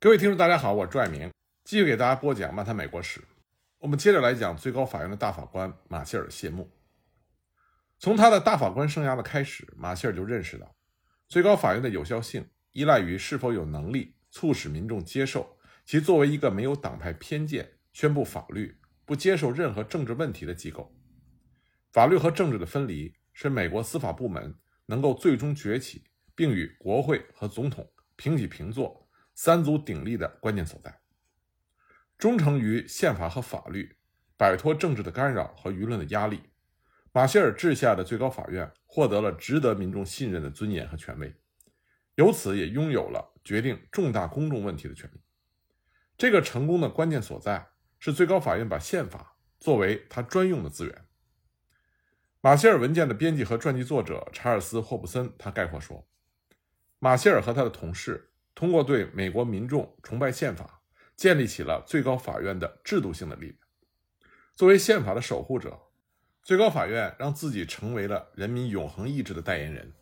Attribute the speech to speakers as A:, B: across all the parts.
A: 各位听众，大家好，我是朱爱明，继续给大家播讲《漫谈美国史》。我们接着来讲最高法院的大法官马歇尔谢幕。从他的大法官生涯的开始，马歇尔就认识到，最高法院的有效性依赖于是否有能力促使民众接受其作为一个没有党派偏见、宣布法律、不接受任何政治问题的机构。法律和政治的分离是美国司法部门能够最终崛起，并与国会和总统平起平坐。三足鼎立的关键所在，忠诚于宪法和法律，摆脱政治的干扰和舆论的压力，马歇尔治下的最高法院获得了值得民众信任的尊严和权威，由此也拥有了决定重大公众问题的权利。这个成功的关键所在是最高法院把宪法作为他专用的资源。马歇尔文件的编辑和传记作者查尔斯·霍布森他概括说：“马歇尔和他的同事。”通过对美国民众崇拜宪法，建立起了最高法院的制度性的力量。作为宪法的守护者，最高法院让自己成为了人民永恒意志的代言人。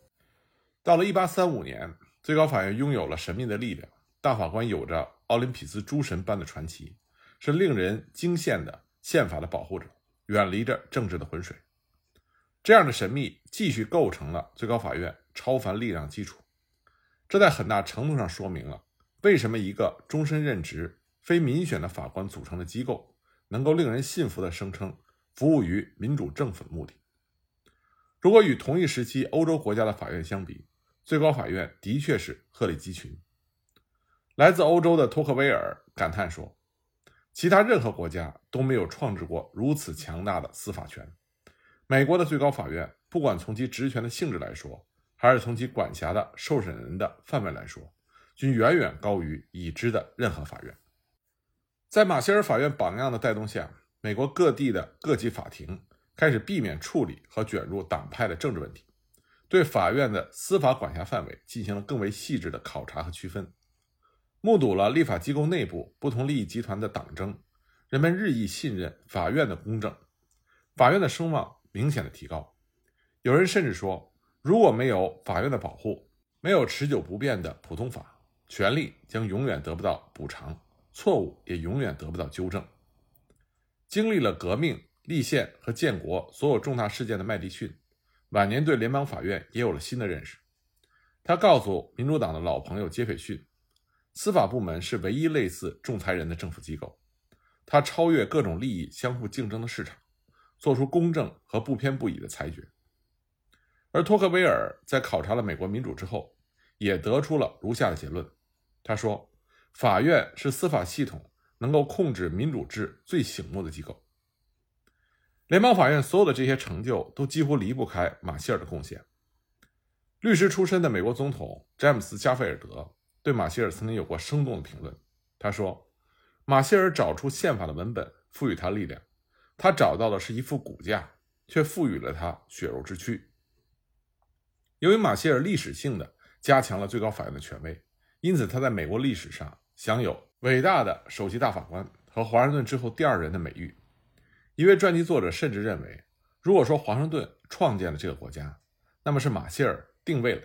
A: 到了1835年，最高法院拥有了神秘的力量，大法官有着奥林匹斯诸神般的传奇，是令人惊羡的宪法的保护者，远离着政治的浑水。这样的神秘继续构成了最高法院超凡力量基础。这在很大程度上说明了为什么一个终身任职、非民选的法官组成的机构能够令人信服地声称服务于民主政府的目的。如果与同一时期欧洲国家的法院相比，最高法院的确是鹤立鸡群。来自欧洲的托克维尔感叹说：“其他任何国家都没有创制过如此强大的司法权。美国的最高法院，不管从其职权的性质来说。”还是从其管辖的受审人的范围来说，均远远高于已知的任何法院。在马歇尔法院榜样的带动下，美国各地的各级法庭开始避免处理和卷入党派的政治问题，对法院的司法管辖范围进行了更为细致的考察和区分。目睹了立法机构内部不同利益集团的党争，人们日益信任法院的公正，法院的声望明显的提高。有人甚至说。如果没有法院的保护，没有持久不变的普通法，权利将永远得不到补偿，错误也永远得不到纠正。经历了革命、立宪和建国所有重大事件的麦迪逊，晚年对联邦法院也有了新的认识。他告诉民主党的老朋友杰斐逊，司法部门是唯一类似仲裁人的政府机构，它超越各种利益相互竞争的市场，做出公正和不偏不倚的裁决。而托克维尔在考察了美国民主之后，也得出了如下的结论：他说，法院是司法系统能够控制民主制最醒目的机构。联邦法院所有的这些成就都几乎离不开马歇尔的贡献。律师出身的美国总统詹姆斯·加菲尔德对马歇尔曾经有过生动的评论。他说：“马歇尔找出宪法的文本，赋予他力量。他找到的是一副骨架，却赋予了他血肉之躯。”由于马歇尔历史性的加强了最高法院的权威，因此他在美国历史上享有“伟大的首席大法官”和华盛顿之后第二人的美誉。一位传记作者甚至认为，如果说华盛顿创建了这个国家，那么是马歇尔定位了。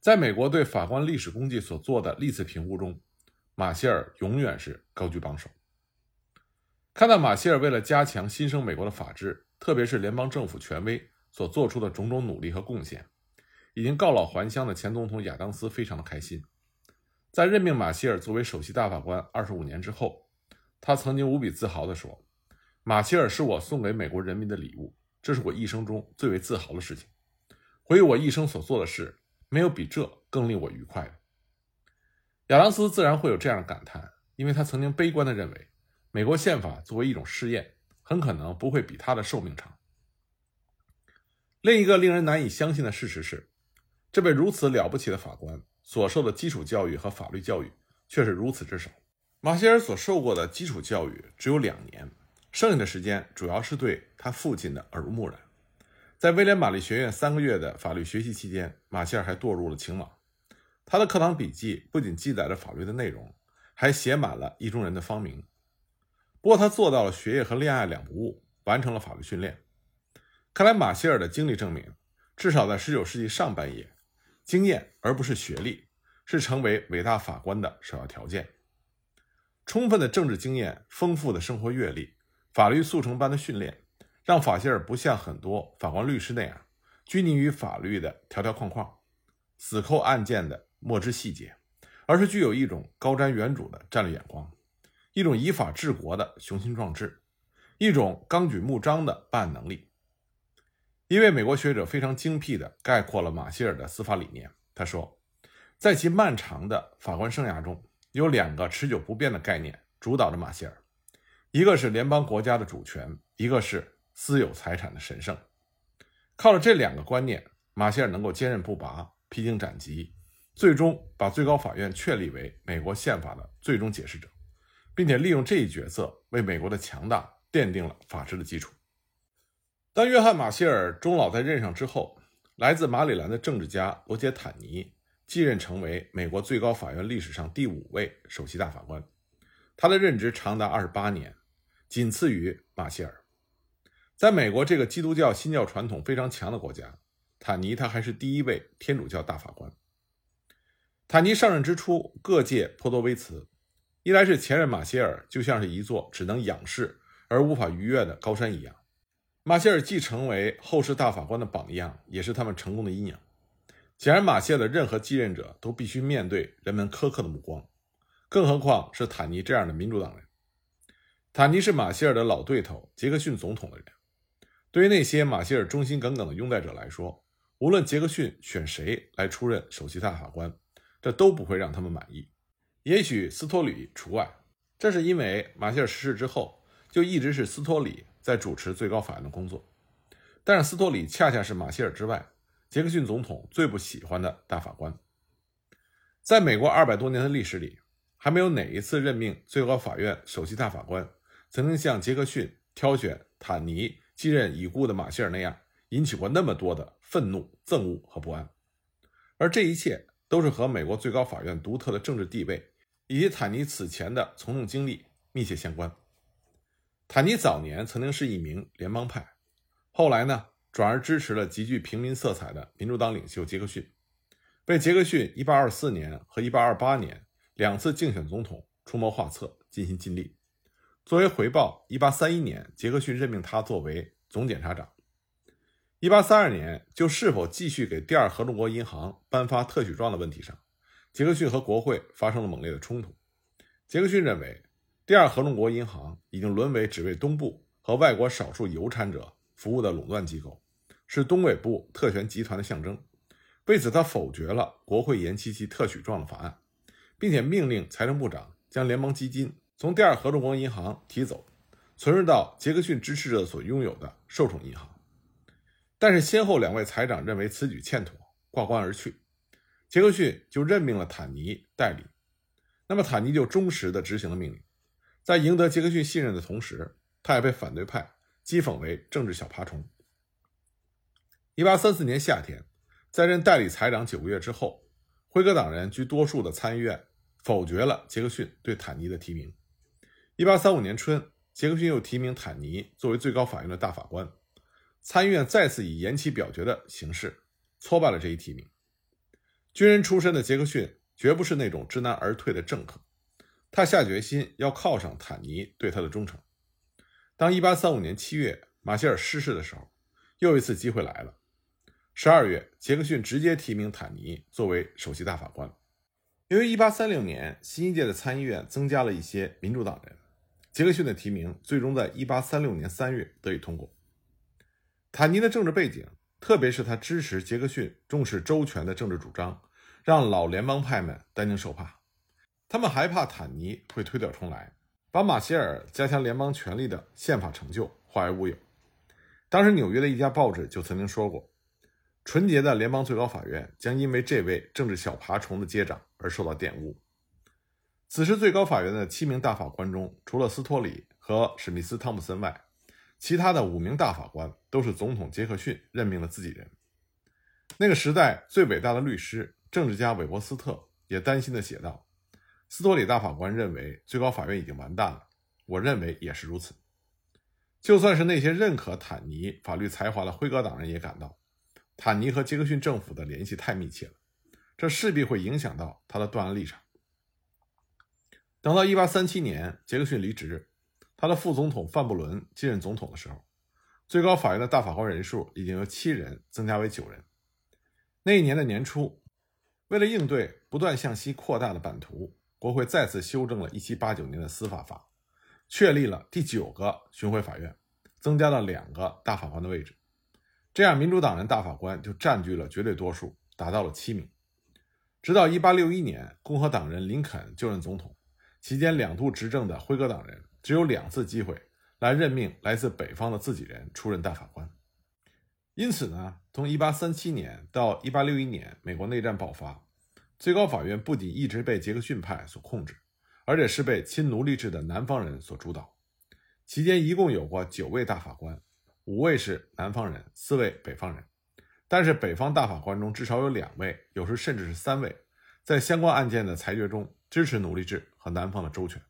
A: 在美国对法官历史功绩所做的历次评估中，马歇尔永远是高居榜首。看到马歇尔为了加强新生美国的法治，特别是联邦政府权威。所做出的种种努力和贡献，已经告老还乡的前总统亚当斯非常的开心。在任命马歇尔作为首席大法官二十五年之后，他曾经无比自豪地说：“马歇尔是我送给美国人民的礼物，这是我一生中最为自豪的事情。回忆我一生所做的事，没有比这更令我愉快的。”亚当斯自然会有这样的感叹，因为他曾经悲观地认为，美国宪法作为一种试验，很可能不会比他的寿命长。另一个令人难以相信的事实是，这位如此了不起的法官所受的基础教育和法律教育却是如此之少。马歇尔所受过的基础教育只有两年，剩下的时间主要是对他父亲的耳濡目染。在威廉玛丽学院三个月的法律学习期间，马歇尔还堕入了情网。他的课堂笔记不仅记载着法律的内容，还写满了意中人的芳名。不过，他做到了学业和恋爱两不误，完成了法律训练。看来，马歇尔的经历证明，至少在19世纪上半叶，经验而不是学历，是成为伟大法官的首要条件。充分的政治经验、丰富的生活阅历、法律速成般的训练，让法歇尔不像很多法官、律师那样拘泥于法律的条条框框，死扣案件的墨汁细节，而是具有一种高瞻远瞩的战略眼光，一种以法治国的雄心壮志，一种纲举目张的办案能力。一位美国学者非常精辟地概括了马歇尔的司法理念。他说，在其漫长的法官生涯中，有两个持久不变的概念主导着马歇尔，一个是联邦国家的主权，一个是私有财产的神圣。靠着这两个观念，马歇尔能够坚韧不拔、披荆斩棘，最终把最高法院确立为美国宪法的最终解释者，并且利用这一角色为美国的强大奠定了法治的基础。当约翰·马歇尔终老在任上之后，来自马里兰的政治家罗杰·坦尼继任成为美国最高法院历史上第五位首席大法官。他的任职长达二十八年，仅次于马歇尔。在美国这个基督教新教传统非常强的国家，坦尼他还是第一位天主教大法官。坦尼上任之初，各界颇多微词：一来是前任马歇尔就像是一座只能仰视而无法逾越的高山一样。马歇尔既成为后世大法官的榜样，也是他们成功的阴影。显然，马歇尔的任何继任者都必须面对人们苛刻的目光，更何况是坦尼这样的民主党人。坦尼是马歇尔的老对头杰克逊总统的人。对于那些马歇尔忠心耿耿的拥戴者来说，无论杰克逊选谁来出任首席大法官，这都不会让他们满意。也许斯托里除外，这是因为马歇尔逝世之后，就一直是斯托里。在主持最高法院的工作，但是斯托里恰恰是马歇尔之外，杰克逊总统最不喜欢的大法官。在美国二百多年的历史里，还没有哪一次任命最高法院首席大法官曾经像杰克逊挑选坦尼继任已故的马歇尔那样，引起过那么多的愤怒、憎恶和不安。而这一切都是和美国最高法院独特的政治地位以及坦尼此前的从政经历密切相关。坦尼早年曾经是一名联邦派，后来呢，转而支持了极具平民色彩的民主党领袖杰克逊，为杰克逊1824年和1828年两次竞选总统出谋划策，尽心尽力。作为回报，1831年杰克逊任命他作为总检察长。1832年，就是否继续给第二合众国银行颁发特许状的问题上，杰克逊和国会发生了猛烈的冲突。杰克逊认为。第二合众国银行已经沦为只为东部和外国少数有产者服务的垄断机构，是东北部特权集团的象征。为此，他否决了国会延期其特许状的法案，并且命令财政部长将联邦基金从第二合众国银行提走，存入到杰克逊支持者所拥有的受宠银行。但是，先后两位财长认为此举欠妥，挂冠而去。杰克逊就任命了坦尼代理，那么坦尼就忠实地执行了命令。在赢得杰克逊信任的同时，他也被反对派讥讽为政治小爬虫。一八三四年夏天，在任代理财长九个月之后，辉格党人居多数的参议院否决了杰克逊对坦尼的提名。一八三五年春，杰克逊又提名坦尼作为最高法院的大法官，参议院再次以延期表决的形式挫败了这一提名。军人出身的杰克逊绝不是那种知难而退的政客。他下决心要犒赏坦尼对他的忠诚。当1835年7月马歇尔逝世的时候，又一次机会来了。12月，杰克逊直接提名坦尼作为首席大法官。由于1836年新一届的参议院增加了一些民主党人，杰克逊的提名最终在1836年3月得以通过。坦尼的政治背景，特别是他支持杰克逊重视周全的政治主张，让老联邦派们担惊受怕。他们害怕坦尼会推倒重来，把马歇尔加强联邦权力的宪法成就化为乌有。当时纽约的一家报纸就曾经说过：“纯洁的联邦最高法院将因为这位政治小爬虫的接掌而受到玷污。”此时，最高法院的七名大法官中，除了斯托里和史密斯·汤普森外，其他的五名大法官都是总统杰克逊任命的自己人。那个时代最伟大的律师、政治家韦伯斯特也担心地写道。斯托里大法官认为最高法院已经完蛋了，我认为也是如此。就算是那些认可坦尼法律才华的辉格党人也感到，坦尼和杰克逊政府的联系太密切了，这势必会影响到他的断案立场。等到1837年杰克逊离职，他的副总统范布伦继任总统的时候，最高法院的大法官人数已经由七人增加为九人。那一年的年初，为了应对不断向西扩大的版图，国会再次修正了1789年的司法法，确立了第九个巡回法院，增加了两个大法官的位置。这样，民主党人大法官就占据了绝对多数，达到了七名。直到1861年，共和党人林肯就任总统。期间两度执政的辉格党人只有两次机会来任命来自北方的自己人出任大法官，因此呢，从1837年到1861年，美国内战爆发，最高法院不仅一直被杰克逊派所控制，而且是被亲奴隶制的南方人所主导。期间一共有过九位大法官，五位是南方人，四位北方人，但是北方大法官中至少有两位，有时甚至是三位，在相关案件的裁决中支持奴隶制。和南方的周全。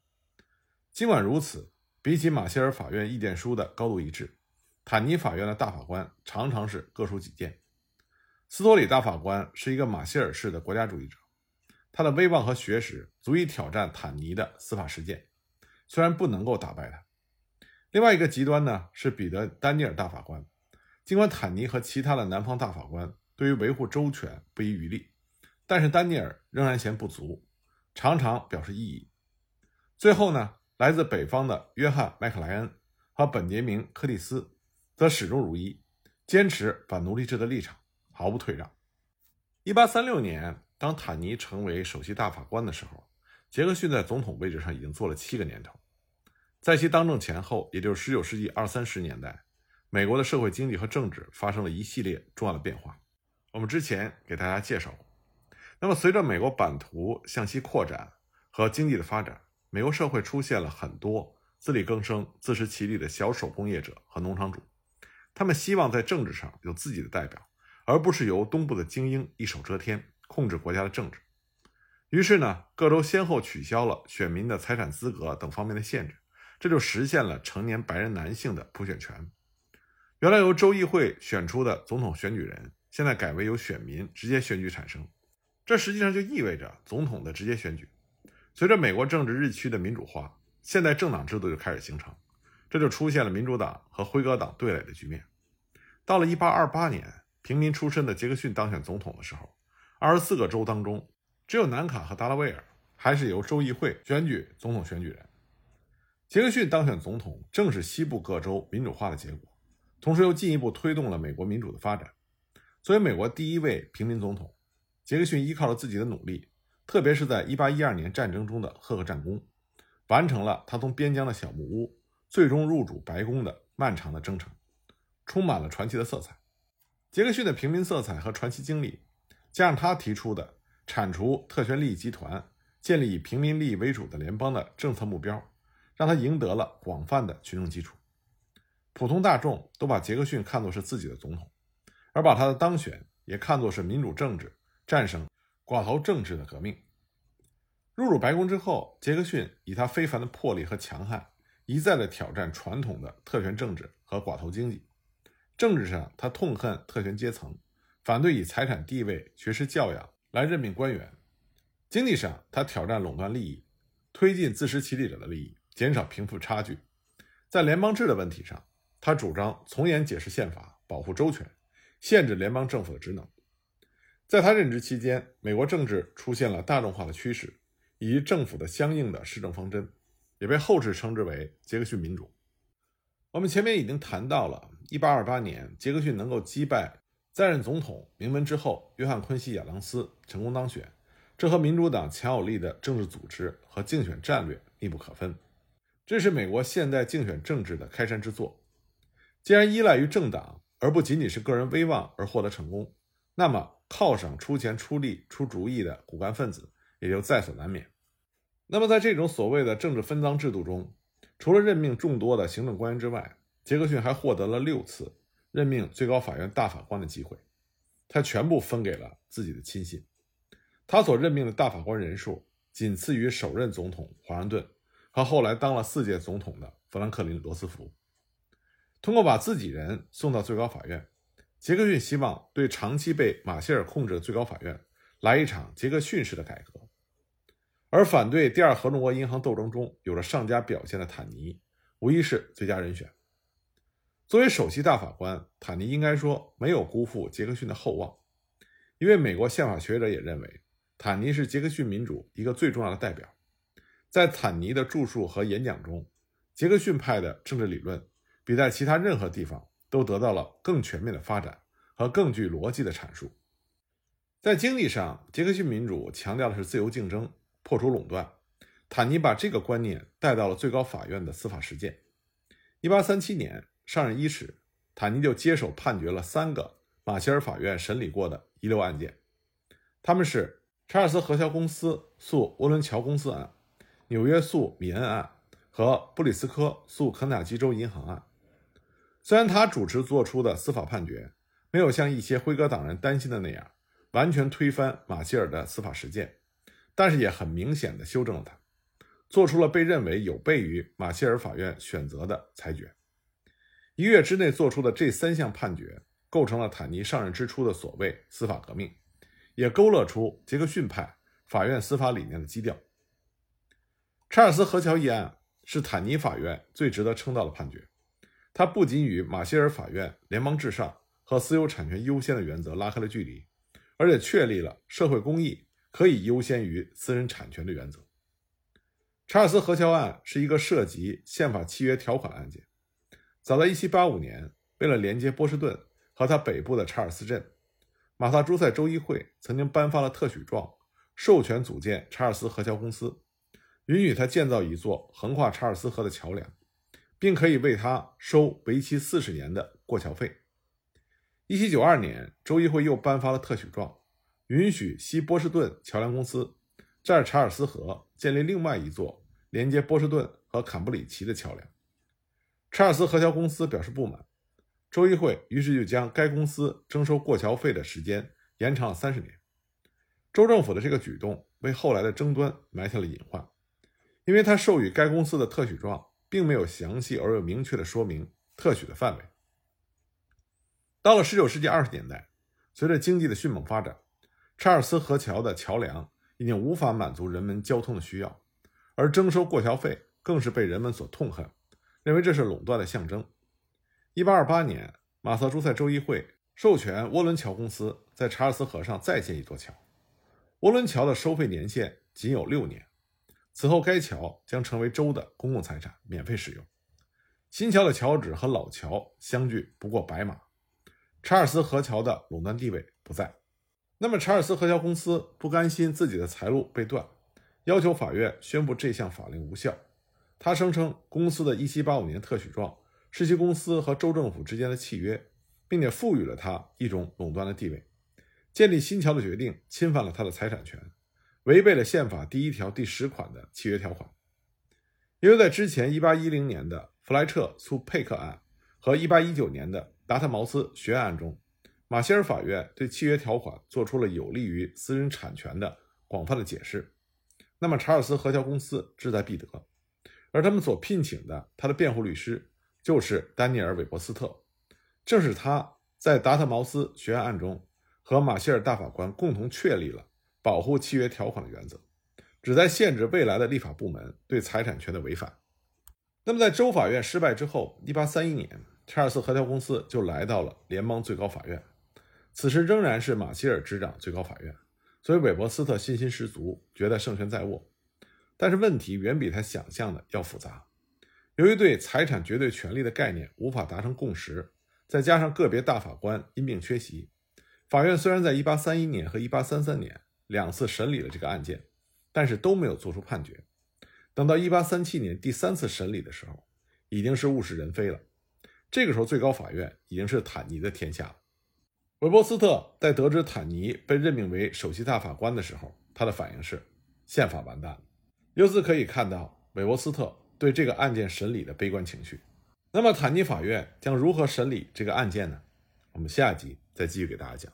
A: 尽管如此，比起马歇尔法院意见书的高度一致，坦尼法院的大法官常常是各抒己见。斯托里大法官是一个马歇尔式的国家主义者，他的威望和学识足以挑战坦尼的司法实践，虽然不能够打败他。另外一个极端呢是彼得丹尼尔大法官，尽管坦尼和其他的南方大法官对于维护周全不遗余力，但是丹尼尔仍然嫌不足。常常表示异议。最后呢，来自北方的约翰·麦克莱恩和本杰明·柯蒂斯则始终如一，坚持反奴隶制的立场，毫不退让。1836年，当坦尼成为首席大法官的时候，杰克逊在总统位置上已经做了七个年头。在其当政前后，也就是19世纪二三十年代，美国的社会经济和政治发生了一系列重要的变化。我们之前给大家介绍过。那么，随着美国版图向西扩展和经济的发展，美国社会出现了很多自力更生、自食其力的小手工业者和农场主，他们希望在政治上有自己的代表，而不是由东部的精英一手遮天，控制国家的政治。于是呢，各州先后取消了选民的财产资格等方面的限制，这就实现了成年白人男性的普选权。原来由州议会选出的总统选举人，现在改为由选民直接选举产生。这实际上就意味着总统的直接选举。随着美国政治日趋的民主化，现代政党制度就开始形成，这就出现了民主党和辉格党对垒的局面。到了1828年，平民出身的杰克逊当选总统的时候，二十四个州当中，只有南卡和达拉维尔还是由州议会选举总统选举人。杰克逊当选总统，正是西部各州民主化的结果，同时又进一步推动了美国民主的发展。作为美国第一位平民总统。杰克逊依靠了自己的努力，特别是在1812年战争中的赫赫战功，完成了他从边疆的小木屋最终入主白宫的漫长的征程，充满了传奇的色彩。杰克逊的平民色彩和传奇经历，加上他提出的铲除特权利益集团、建立以平民利益为主的联邦的政策目标，让他赢得了广泛的群众基础。普通大众都把杰克逊看作是自己的总统，而把他的当选也看作是民主政治。战胜寡头政治的革命。入主白宫之后，杰克逊以他非凡的魄力和强悍，一再的挑战传统的特权政治和寡头经济。政治上，他痛恨特权阶层，反对以财产地位、学识教养来任命官员；经济上，他挑战垄断利益，推进自食其力者的利益，减少贫富差距。在联邦制的问题上，他主张从严解释宪法，保护周全，限制联邦政府的职能。在他任职期间，美国政治出现了大众化的趋势，以及政府的相应的施政方针，也被后世称之为杰克逊民主。我们前面已经谈到了1828年，杰克逊能够击败在任总统名门之后约翰·昆西亚当斯，成功当选，这和民主党强有力的政治组织和竞选战略密不可分。这是美国现代竞选政治的开山之作。既然依赖于政党，而不仅仅是个人威望而获得成功，那么。靠上出钱出力出主意的骨干分子也就在所难免。那么，在这种所谓的政治分赃制度中，除了任命众多的行政官员之外，杰克逊还获得了六次任命最高法院大法官的机会，他全部分给了自己的亲信。他所任命的大法官人数仅次于首任总统华盛顿和后来当了四届总统的富兰克林·罗斯福。通过把自己人送到最高法院。杰克逊希望对长期被马歇尔控制的最高法院来一场杰克逊式的改革。而反对第二合众国银行斗争中有着上佳表现的坦尼，无疑是最佳人选。作为首席大法官，坦尼应该说没有辜负杰克逊的厚望。因为美国宪法学者也认为，坦尼是杰克逊民主一个最重要的代表。在坦尼的著述和演讲中，杰克逊派的政治理论比在其他任何地方都得到了更全面的发展和更具逻辑的阐述。在经济上，杰克逊民主强调的是自由竞争。破除垄断，坦尼把这个观念带到了最高法院的司法实践。一八三七年上任伊始，坦尼就接手判决了三个马歇尔法院审理过的遗留案件，他们是查尔斯核桥公司诉沃伦桥公司案、纽约诉米恩案和布里斯科诉肯塔基州银行案。虽然他主持做出的司法判决没有像一些辉格党人担心的那样完全推翻马歇尔的司法实践。但是也很明显的修正了他，做出了被认为有悖于马歇尔法院选择的裁决。一月之内做出的这三项判决，构成了坦尼上任之初的所谓司法革命，也勾勒出杰克逊派法院司法理念的基调。查尔斯河桥一案是坦尼法院最值得称道的判决，它不仅与马歇尔法院联邦至上和私有产权优先的原则拉开了距离，而且确立了社会公益。可以优先于私人产权的原则。查尔斯河桥案是一个涉及宪法契约条款的案件。早在1785年，为了连接波士顿和它北部的查尔斯镇，马萨诸塞州议会曾经颁发了特许状，授权组建查尔斯河桥公司，允许他建造一座横跨查尔斯河的桥梁，并可以为他收为期四十年的过桥费。1792年，州议会又颁发了特许状。允许西波士顿桥梁公司在查尔斯河建立另外一座连接波士顿和坎布里奇的桥梁。查尔斯河桥公司表示不满，州议会于是就将该公司征收过桥费的时间延长了三十年。州政府的这个举动为后来的争端埋下了隐患，因为他授予该公司的特许状并没有详细而又明确的说明特许的范围。到了19世纪20年代，随着经济的迅猛发展。查尔斯河桥的桥梁已经无法满足人们交通的需要，而征收过桥费更是被人们所痛恨，认为这是垄断的象征。1828年，马萨诸塞州议会授权涡伦桥公司在查尔斯河上再建一座桥。涡伦桥的收费年限仅有六年，此后该桥将成为州的公共财产，免费使用。新桥的桥址和老桥相距不过百码，查尔斯河桥的垄断地位不在。那么，查尔斯河桥公司不甘心自己的财路被断，要求法院宣布这项法令无效。他声称，公司的1785年特许状是其公司和州政府之间的契约，并且赋予了他一种垄断的地位。建立新桥的决定侵犯了他的财产权，违背了宪法第一条第十款的契约条款。因为在之前1810年的弗莱彻诉佩克案和1819年的达特茅斯学案中。马歇尔法院对契约条款做出了有利于私人产权的广泛的解释，那么查尔斯河桥公司志在必得，而他们所聘请的他的辩护律师就是丹尼尔·韦伯斯特，正是他在达特茅斯学案案中和马歇尔大法官共同确立了保护契约条款的原则，旨在限制未来的立法部门对财产权的违反。那么在州法院失败之后，1831年，查尔斯和条公司就来到了联邦最高法院。此时仍然是马歇尔执掌最高法院，所以韦伯斯特信心十足，觉得胜券在握。但是问题远比他想象的要复杂。由于对财产绝对权利的概念无法达成共识，再加上个别大法官因病缺席，法院虽然在1831年和1833年两次审理了这个案件，但是都没有做出判决。等到1837年第三次审理的时候，已经是物是人非了。这个时候，最高法院已经是坦尼的天下了。韦伯斯特在得知坦尼被任命为首席大法官的时候，他的反应是：宪法完蛋了。由此可以看到韦伯斯特对这个案件审理的悲观情绪。那么，坦尼法院将如何审理这个案件呢？我们下集再继续给大家讲。